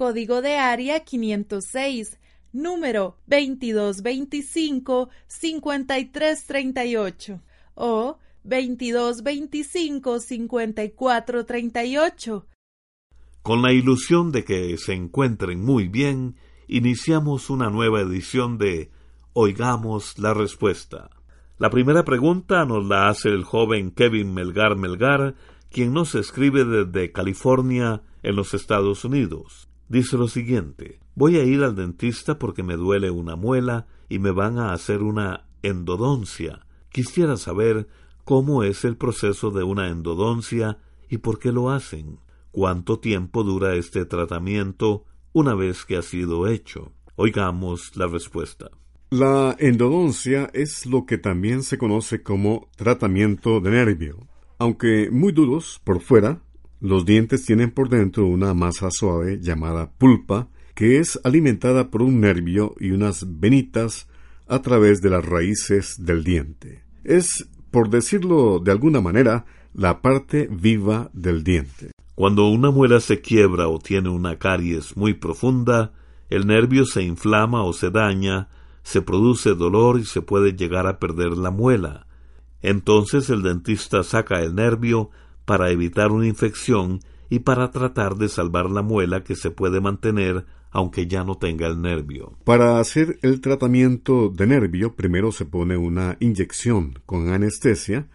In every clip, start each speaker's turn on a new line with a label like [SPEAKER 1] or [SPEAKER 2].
[SPEAKER 1] código de área 506, número 2225-5338 o 2225-5438
[SPEAKER 2] con la ilusión de que se encuentren muy bien, iniciamos una nueva edición de Oigamos la Respuesta. La primera pregunta nos la hace el joven Kevin Melgar Melgar, quien nos escribe desde California, en los Estados Unidos. Dice lo siguiente Voy a ir al dentista porque me duele una muela y me van a hacer una endodoncia. Quisiera saber cómo es el proceso de una endodoncia y por qué lo hacen cuánto tiempo dura este tratamiento una vez que ha sido hecho. Oigamos la respuesta.
[SPEAKER 3] La endodoncia es lo que también se conoce como tratamiento de nervio. Aunque muy duros por fuera, los dientes tienen por dentro una masa suave llamada pulpa, que es alimentada por un nervio y unas venitas a través de las raíces del diente. Es, por decirlo de alguna manera, la parte viva del diente.
[SPEAKER 2] Cuando una muela se quiebra o tiene una caries muy profunda, el nervio se inflama o se daña, se produce dolor y se puede llegar a perder la muela. Entonces el dentista saca el nervio para evitar una infección y para tratar de salvar la muela que se puede mantener aunque ya no tenga el nervio.
[SPEAKER 3] Para hacer el tratamiento de nervio, primero se pone una inyección con anestesia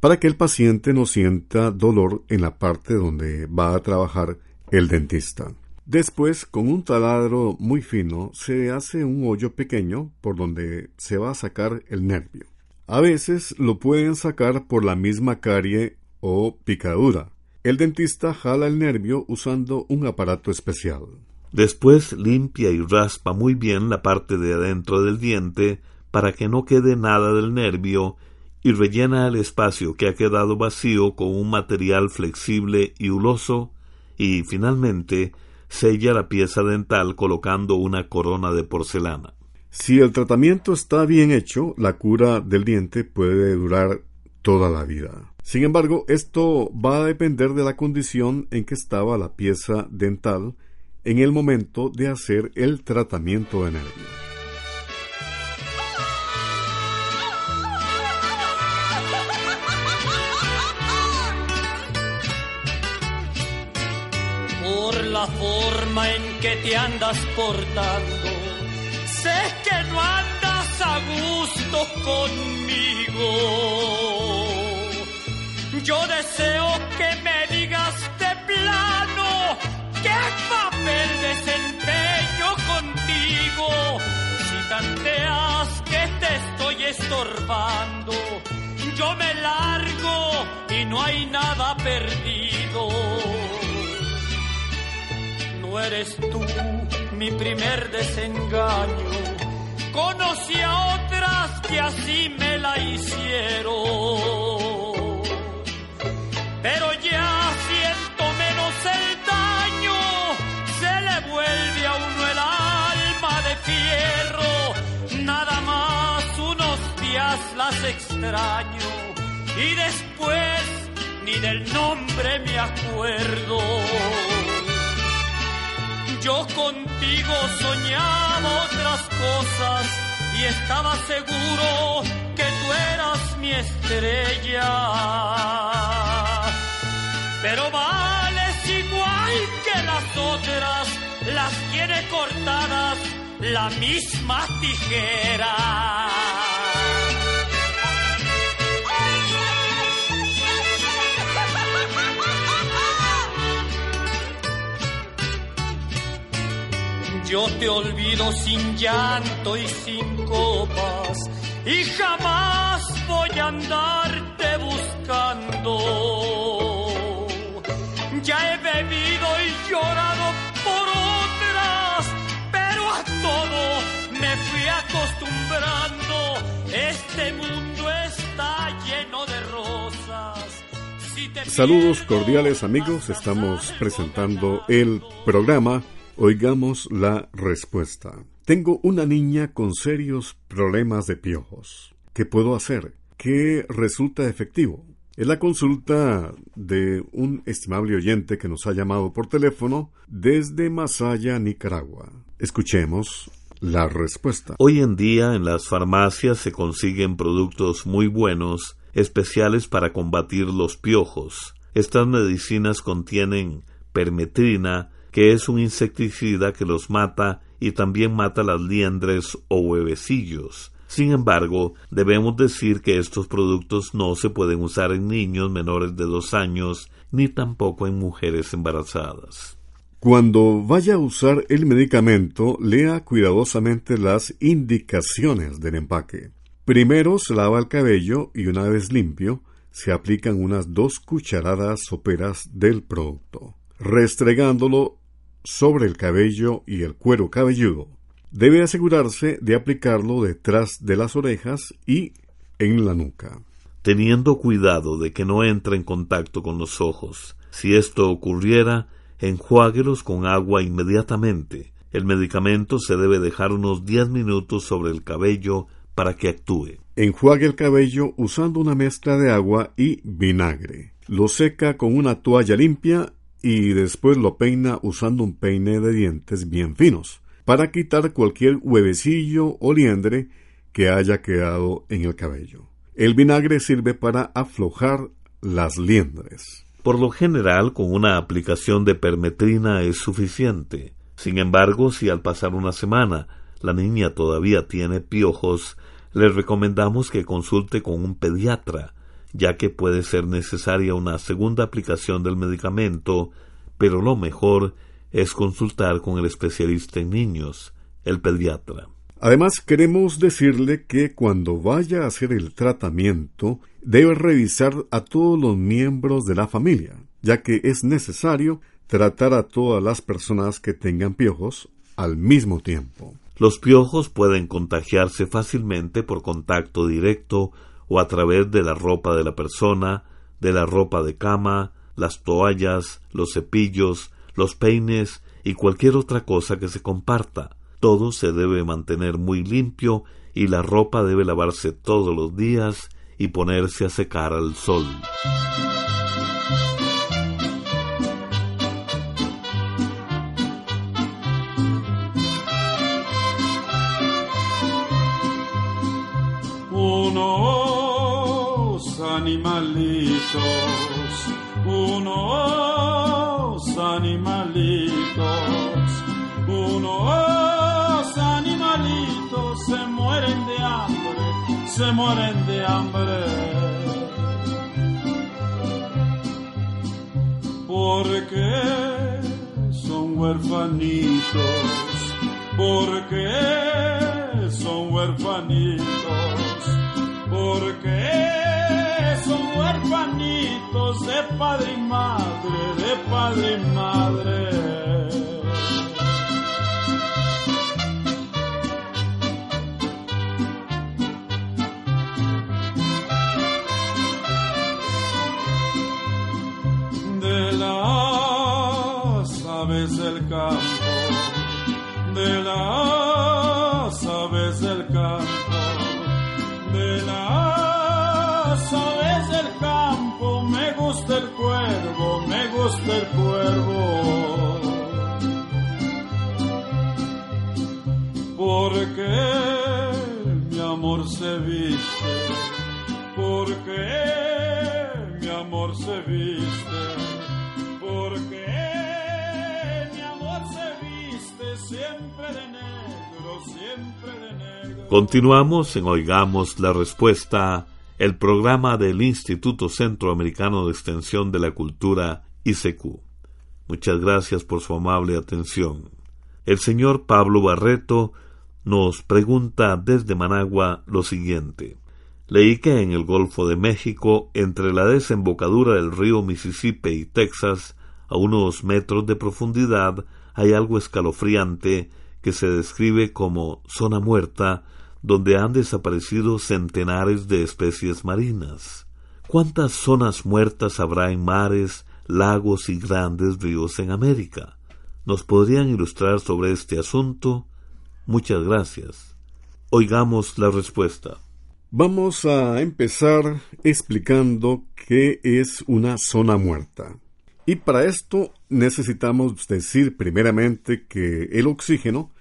[SPEAKER 3] para que el paciente no sienta dolor en la parte donde va a trabajar el dentista. Después, con un taladro muy fino, se hace un hoyo pequeño por donde se va a sacar el nervio. A veces lo pueden sacar por la misma carie o picadura. El dentista jala el nervio usando un aparato especial.
[SPEAKER 2] Después limpia y raspa muy bien la parte de adentro del diente para que no quede nada del nervio y rellena el espacio que ha quedado vacío con un material flexible y huloso y finalmente sella la pieza dental colocando una corona de porcelana.
[SPEAKER 3] Si el tratamiento está bien hecho, la cura del diente puede durar toda la vida. Sin embargo, esto va a depender de la condición en que estaba la pieza dental en el momento de hacer el tratamiento de nervio.
[SPEAKER 4] la forma en que te andas portando. Sé que no andas a gusto conmigo. Yo deseo que me digas de plano qué papel desempeño contigo. Si tanteas que te estoy estorbando, yo me largo y no hay nada perdido no eres tú mi primer desengaño. Conocí a otras que así me la hicieron. Pero ya siento menos el daño, se le vuelve a uno el alma de fierro. Nada más unos días las extraño y después ni del nombre me acuerdo. Yo contigo soñaba otras cosas y estaba seguro que tú eras mi estrella. Pero vales igual que las otras, las tiene cortadas la misma tijera. Yo te olvido sin llanto y sin copas y jamás voy a andarte buscando. Ya he bebido y llorado por otras, pero a todo me fui acostumbrando. Este mundo está lleno de rosas.
[SPEAKER 3] Saludos cordiales amigos, estamos presentando el programa Oigamos la respuesta. Tengo una niña con serios problemas de piojos. ¿Qué puedo hacer? ¿Qué resulta efectivo? Es la consulta de un estimable oyente que nos ha llamado por teléfono desde Masaya, Nicaragua. Escuchemos la respuesta.
[SPEAKER 2] Hoy en día en las farmacias se consiguen productos muy buenos, especiales para combatir los piojos. Estas medicinas contienen permetrina, que es un insecticida que los mata y también mata las liendres o huevecillos. Sin embargo, debemos decir que estos productos no se pueden usar en niños menores de dos años ni tampoco en mujeres embarazadas.
[SPEAKER 3] Cuando vaya a usar el medicamento, lea cuidadosamente las indicaciones del empaque. Primero se lava el cabello y una vez limpio, se aplican unas dos cucharadas soperas del producto, restregándolo sobre el cabello y el cuero cabelludo. Debe asegurarse de aplicarlo detrás de las orejas y en la nuca.
[SPEAKER 2] Teniendo cuidado de que no entre en contacto con los ojos. Si esto ocurriera, enjuáguelos con agua inmediatamente. El medicamento se debe dejar unos 10 minutos sobre el cabello para que actúe.
[SPEAKER 3] Enjuague el cabello usando una mezcla de agua y vinagre. Lo seca con una toalla limpia y después lo peina usando un peine de dientes bien finos, para quitar cualquier huevecillo o liendre que haya quedado en el cabello. El vinagre sirve para aflojar las liendres.
[SPEAKER 2] Por lo general, con una aplicación de permetrina es suficiente. Sin embargo, si al pasar una semana la niña todavía tiene piojos, le recomendamos que consulte con un pediatra, ya que puede ser necesaria una segunda aplicación del medicamento, pero lo mejor es consultar con el especialista en niños, el pediatra.
[SPEAKER 3] Además, queremos decirle que cuando vaya a hacer el tratamiento, debe revisar a todos los miembros de la familia, ya que es necesario tratar a todas las personas que tengan piojos al mismo tiempo.
[SPEAKER 2] Los piojos pueden contagiarse fácilmente por contacto directo o a través de la ropa de la persona, de la ropa de cama, las toallas, los cepillos, los peines y cualquier otra cosa que se comparta. Todo se debe mantener muy limpio y la ropa debe lavarse todos los días y ponerse a secar al sol.
[SPEAKER 5] animalitos, unos animalitos, unos animalitos se mueren de hambre, se mueren de hambre. Porque son huerfanitos, porque son huerfanitos, porque son huerfanitos de padre y madre, de padre y madre. De las aves del campo cuervo, me gusta el cuervo. Porque mi amor se viste, porque mi amor se viste, porque mi amor se viste siempre de negro, siempre de negro.
[SPEAKER 2] Continuamos en Oigamos la Respuesta, el programa del Instituto Centroamericano de Extensión de la Cultura, Muchas gracias por su amable atención. El señor Pablo Barreto nos pregunta desde Managua lo siguiente. Leí que en el Golfo de México, entre la desembocadura del río Mississippi y Texas, a unos metros de profundidad, hay algo escalofriante que se describe como zona muerta, donde han desaparecido centenares de especies marinas. ¿Cuántas zonas muertas habrá en mares, lagos y grandes ríos en América? ¿Nos podrían ilustrar sobre este asunto? Muchas gracias. Oigamos la respuesta.
[SPEAKER 3] Vamos a empezar explicando qué es una zona muerta. Y para esto necesitamos decir primeramente que el oxígeno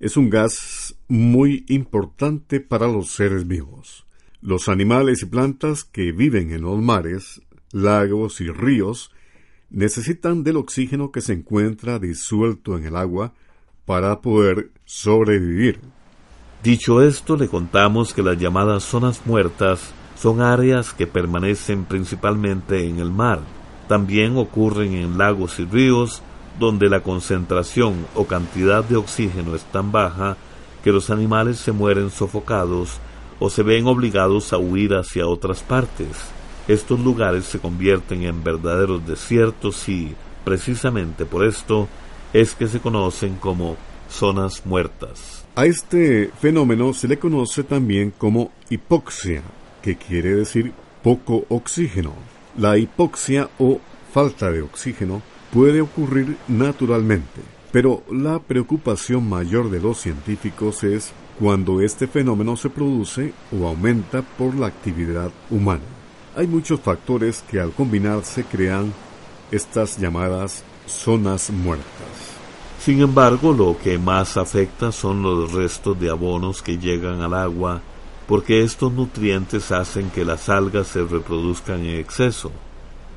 [SPEAKER 3] es un gas muy importante para los seres vivos. Los animales y plantas que viven en los mares, lagos y ríos necesitan del oxígeno que se encuentra disuelto en el agua para poder sobrevivir.
[SPEAKER 2] Dicho esto, le contamos que las llamadas zonas muertas son áreas que permanecen principalmente en el mar. También ocurren en lagos y ríos donde la concentración o cantidad de oxígeno es tan baja que los animales se mueren sofocados o se ven obligados a huir hacia otras partes. Estos lugares se convierten en verdaderos desiertos y, precisamente por esto, es que se conocen como zonas muertas.
[SPEAKER 3] A este fenómeno se le conoce también como hipoxia, que quiere decir poco oxígeno. La hipoxia o falta de oxígeno puede ocurrir naturalmente, pero la preocupación mayor de los científicos es cuando este fenómeno se produce o aumenta por la actividad humana. Hay muchos factores que al combinarse crean estas llamadas zonas muertas.
[SPEAKER 2] Sin embargo, lo que más afecta son los restos de abonos que llegan al agua, porque estos nutrientes hacen que las algas se reproduzcan en exceso.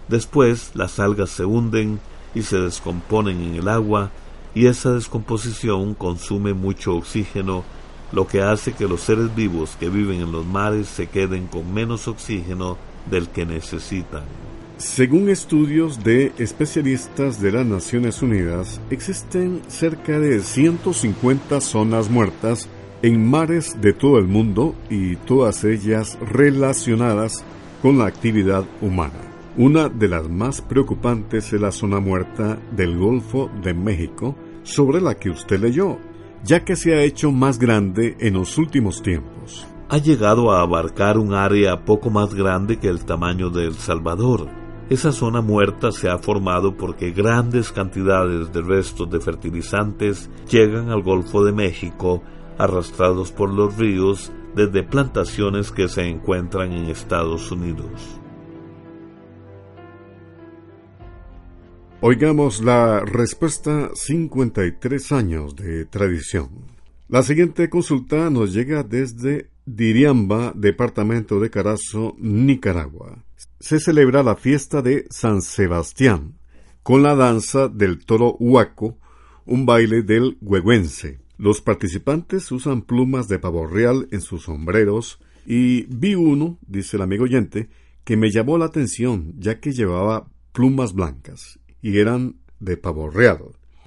[SPEAKER 2] Después, las algas se hunden y se descomponen en el agua, y esa descomposición consume mucho oxígeno, lo que hace que los seres vivos que viven en los mares se queden con menos oxígeno del que necesitan.
[SPEAKER 3] Según estudios de especialistas de las Naciones Unidas, existen cerca de 150 zonas muertas en mares de todo el mundo y todas ellas relacionadas con la actividad humana. Una de las más preocupantes es la zona muerta del Golfo de México, sobre la que usted leyó, ya que se ha hecho más grande en los últimos tiempos.
[SPEAKER 2] Ha llegado a abarcar un área poco más grande que el tamaño de El Salvador esa zona muerta se ha formado porque grandes cantidades de restos de fertilizantes llegan al Golfo de México arrastrados por los ríos desde plantaciones que se encuentran en Estados Unidos.
[SPEAKER 3] Oigamos la respuesta 53 años de tradición. La siguiente consulta nos llega desde Diriamba, departamento de Carazo, Nicaragua se celebra la fiesta de San Sebastián, con la danza del toro huaco, un baile del huehuense. Los participantes usan plumas de pavo real en sus sombreros y vi uno, dice el amigo oyente, que me llamó la atención ya que llevaba plumas blancas y eran de pavo real.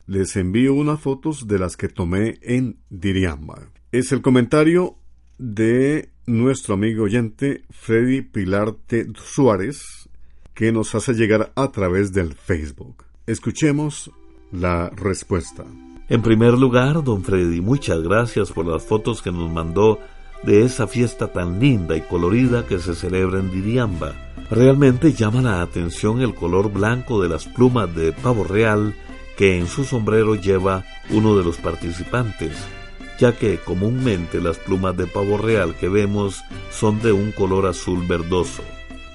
[SPEAKER 3] Les envío unas fotos de las que tomé en Diriamba. Es el comentario de nuestro amigo oyente Freddy Pilarte Suárez, que nos hace llegar a través del Facebook. Escuchemos la respuesta.
[SPEAKER 2] En primer lugar, don Freddy, muchas gracias por las fotos que nos mandó de esa fiesta tan linda y colorida que se celebra en Diriamba. Realmente llama la atención el color blanco de las plumas de pavo real que en su sombrero lleva uno de los participantes, ya que comúnmente las plumas de pavo real que vemos son de un color azul verdoso.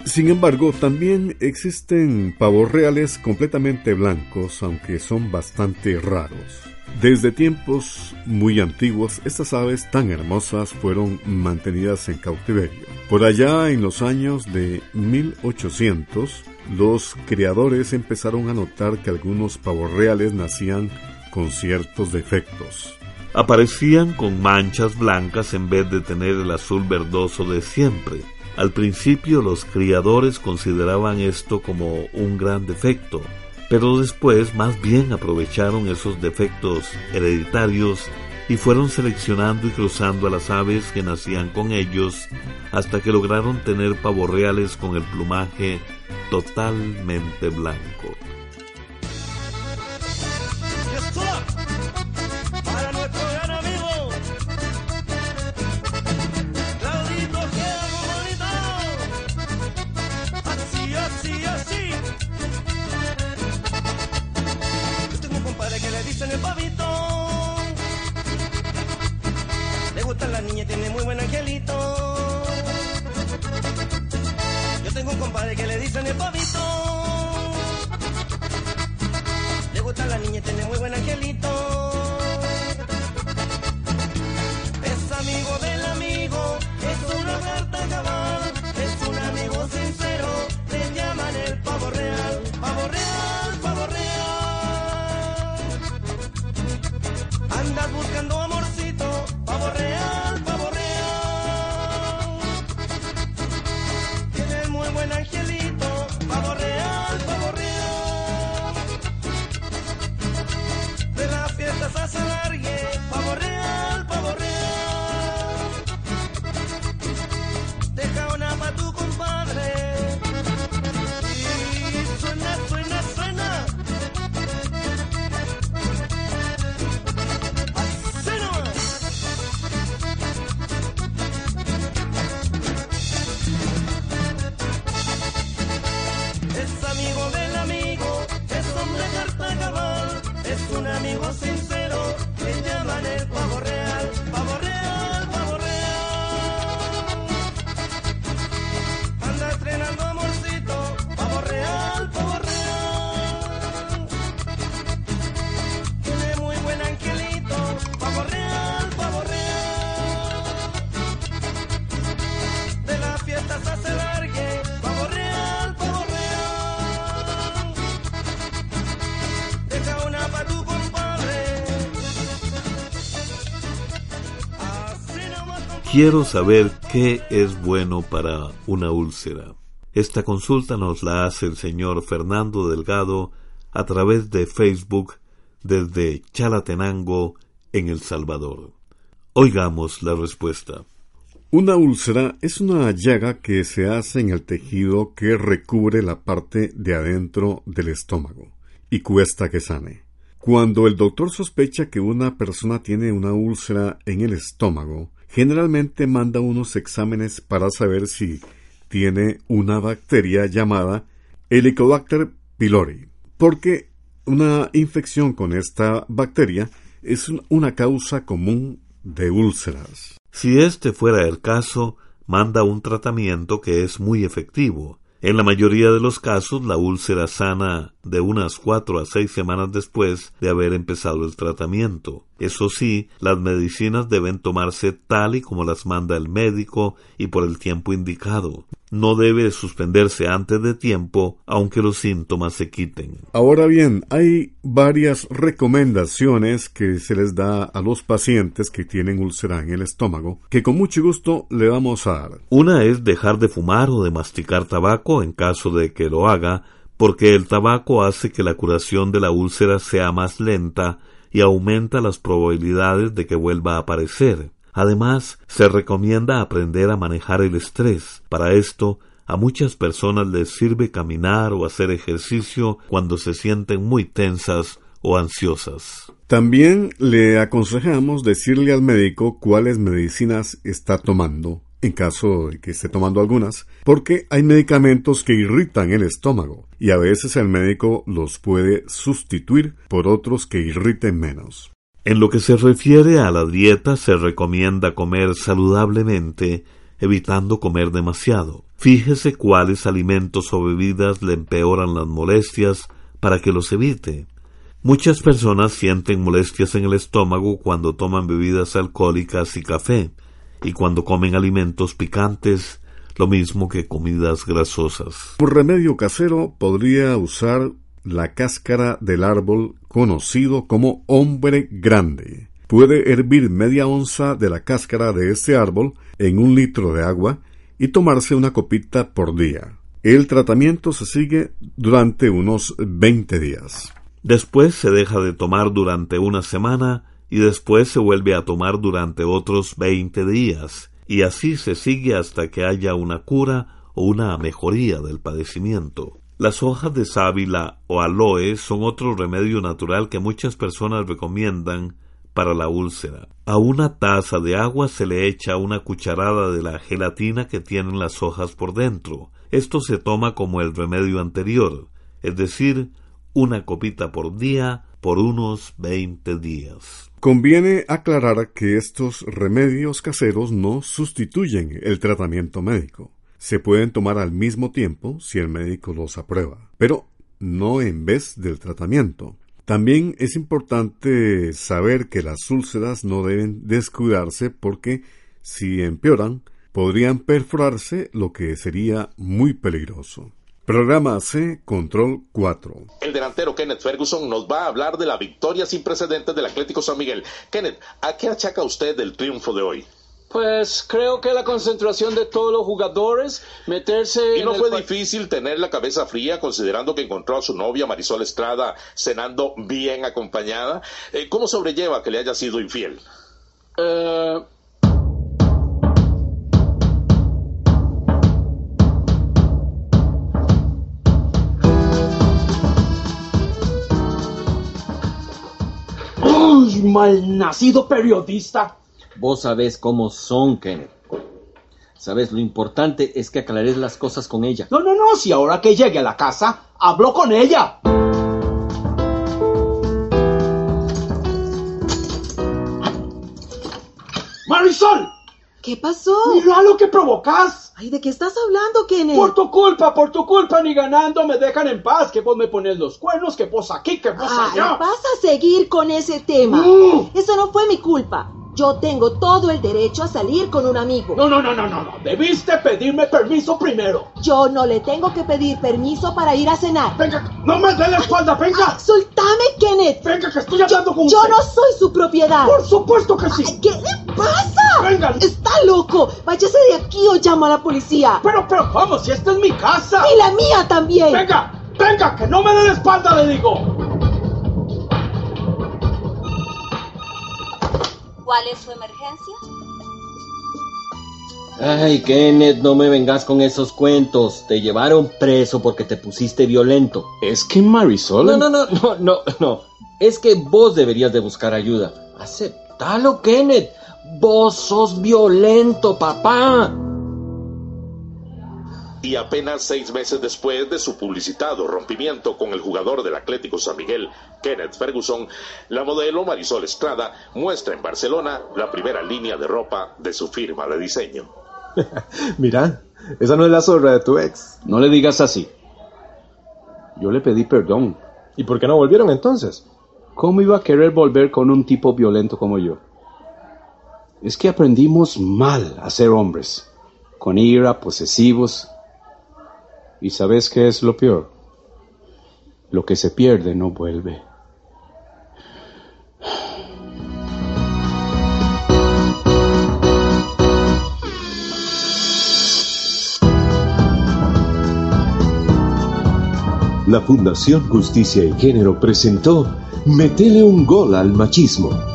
[SPEAKER 3] Sin embargo, también existen pavos reales completamente blancos, aunque son bastante raros. Desde tiempos muy antiguos, estas aves tan hermosas fueron mantenidas en cautiverio. Por allá en los años de 1800, los criadores empezaron a notar que algunos pavos reales nacían con ciertos defectos.
[SPEAKER 2] Aparecían con manchas blancas en vez de tener el azul verdoso de siempre. Al principio los criadores consideraban esto como un gran defecto, pero después más bien aprovecharon esos defectos hereditarios y fueron seleccionando y cruzando a las aves que nacían con ellos hasta que lograron tener pavos reales con el plumaje totalmente blanco. Quiero saber qué es bueno para una úlcera. Esta consulta nos la hace el señor Fernando Delgado a través de Facebook desde Chalatenango, en El Salvador. Oigamos la respuesta.
[SPEAKER 3] Una úlcera es una llaga que se hace en el tejido que recubre la parte de adentro del estómago y cuesta que sane. Cuando el doctor sospecha que una persona tiene una úlcera en el estómago, generalmente manda unos exámenes para saber si tiene una bacteria llamada Helicobacter pylori, porque una infección con esta bacteria es una causa común de úlceras.
[SPEAKER 2] Si este fuera el caso, manda un tratamiento que es muy efectivo, en la mayoría de los casos, la úlcera sana de unas cuatro a seis semanas después de haber empezado el tratamiento. Eso sí, las medicinas deben tomarse tal y como las manda el médico y por el tiempo indicado no debe suspenderse antes de tiempo, aunque los síntomas se quiten.
[SPEAKER 3] Ahora bien, hay varias recomendaciones que se les da a los pacientes que tienen úlcera en el estómago, que con mucho gusto le vamos a dar.
[SPEAKER 2] Una es dejar de fumar o de masticar tabaco en caso de que lo haga, porque el tabaco hace que la curación de la úlcera sea más lenta y aumenta las probabilidades de que vuelva a aparecer. Además, se recomienda aprender a manejar el estrés. Para esto, a muchas personas les sirve caminar o hacer ejercicio cuando se sienten muy tensas o ansiosas.
[SPEAKER 3] También le aconsejamos decirle al médico cuáles medicinas está tomando en caso de que esté tomando algunas, porque hay medicamentos que irritan el estómago y a veces el médico los puede sustituir por otros que irriten menos.
[SPEAKER 2] En lo que se refiere a la dieta, se recomienda comer saludablemente, evitando comer demasiado. Fíjese cuáles alimentos o bebidas le empeoran las molestias para que los evite. Muchas personas sienten molestias en el estómago cuando toman bebidas alcohólicas y café, y cuando comen alimentos picantes, lo mismo que comidas grasosas.
[SPEAKER 3] Por remedio casero podría usar la cáscara del árbol conocido como hombre grande. Puede hervir media onza de la cáscara de este árbol en un litro de agua y tomarse una copita por día. El tratamiento se sigue durante unos 20 días.
[SPEAKER 2] Después se deja de tomar durante una semana y después se vuelve a tomar durante otros 20 días, y así se sigue hasta que haya una cura o una mejoría del padecimiento. Las hojas de sábila o aloe son otro remedio natural que muchas personas recomiendan para la úlcera. A una taza de agua se le echa una cucharada de la gelatina que tienen las hojas por dentro. Esto se toma como el remedio anterior, es decir, una copita por día por unos veinte días.
[SPEAKER 3] Conviene aclarar que estos remedios caseros no sustituyen el tratamiento médico se pueden tomar al mismo tiempo si el médico los aprueba, pero no en vez del tratamiento. También es importante saber que las úlceras no deben descuidarse porque si empeoran podrían perforarse lo que sería muy peligroso. Programa C, Control 4.
[SPEAKER 6] El delantero Kenneth Ferguson nos va a hablar de la victoria sin precedentes del Atlético San Miguel. Kenneth, ¿a qué achaca usted el triunfo de hoy?
[SPEAKER 7] Pues creo que la concentración de todos los jugadores, meterse...
[SPEAKER 6] ¿Y no
[SPEAKER 7] en
[SPEAKER 6] fue
[SPEAKER 7] el
[SPEAKER 6] difícil tener la cabeza fría considerando que encontró a su novia Marisol Estrada cenando bien acompañada? Eh, ¿Cómo sobrelleva que le haya sido infiel?
[SPEAKER 7] Eh,
[SPEAKER 8] ¡Uy, malnacido periodista!
[SPEAKER 9] Vos sabés cómo son, Kenneth. Sabes, lo importante es que aclares las cosas con ella.
[SPEAKER 8] No, no, no, si ahora que llegue a la casa, hablo con ella. ¡Marisol!
[SPEAKER 10] ¿Qué pasó?
[SPEAKER 8] ¡Mira lo que provocas!
[SPEAKER 10] Ay, ¿de qué estás hablando, Kenneth?
[SPEAKER 8] Por tu culpa, por tu culpa, ni ganando me dejan en paz. Que vos me pones los cuernos, que vos aquí, que vos
[SPEAKER 10] Ay,
[SPEAKER 8] allá.
[SPEAKER 10] vas a seguir con ese tema.
[SPEAKER 8] Mm.
[SPEAKER 10] Eso no fue mi culpa. Yo tengo todo el derecho a salir con un amigo.
[SPEAKER 8] No, no, no, no, no, no. Debiste pedirme permiso primero.
[SPEAKER 10] Yo no le tengo que pedir permiso para ir a cenar.
[SPEAKER 8] Venga, no me dé la espalda, venga.
[SPEAKER 10] ¡Soltame, Kenneth!
[SPEAKER 8] Venga, que estoy hablando con
[SPEAKER 10] Yo
[SPEAKER 8] usted.
[SPEAKER 10] no soy su propiedad.
[SPEAKER 8] Por supuesto que sí.
[SPEAKER 10] Ay, ¿Qué le pasa?
[SPEAKER 8] Venga.
[SPEAKER 10] Está loco. Váyase de aquí o llamo a la policía.
[SPEAKER 8] Pero, pero, vamos, si esta es mi casa.
[SPEAKER 10] Y la mía también.
[SPEAKER 8] Venga, venga, que no me dé la espalda, le digo.
[SPEAKER 11] ¿Cuál es su emergencia?
[SPEAKER 9] Ay, Kenneth, no me vengas con esos cuentos. Te llevaron preso porque te pusiste violento.
[SPEAKER 7] es que Marisol...
[SPEAKER 9] No, no, no, no, no, no. Es que vos deberías de buscar ayuda. Aceptalo, Kenneth. Vos sos violento, papá.
[SPEAKER 6] Y apenas seis meses después de su publicitado rompimiento con el jugador del Atlético San Miguel, Kenneth Ferguson, la modelo Marisol Estrada muestra en Barcelona la primera línea de ropa de su firma de diseño.
[SPEAKER 12] Mira, esa no es la zorra de tu ex.
[SPEAKER 7] No le digas así. Yo le pedí perdón.
[SPEAKER 12] ¿Y por qué no volvieron entonces?
[SPEAKER 7] ¿Cómo iba a querer volver con un tipo violento como yo? Es que aprendimos mal a ser hombres, con ira, posesivos. ¿Y sabes qué es lo peor? Lo que se pierde no vuelve.
[SPEAKER 13] La Fundación Justicia y Género presentó Metele un gol al machismo.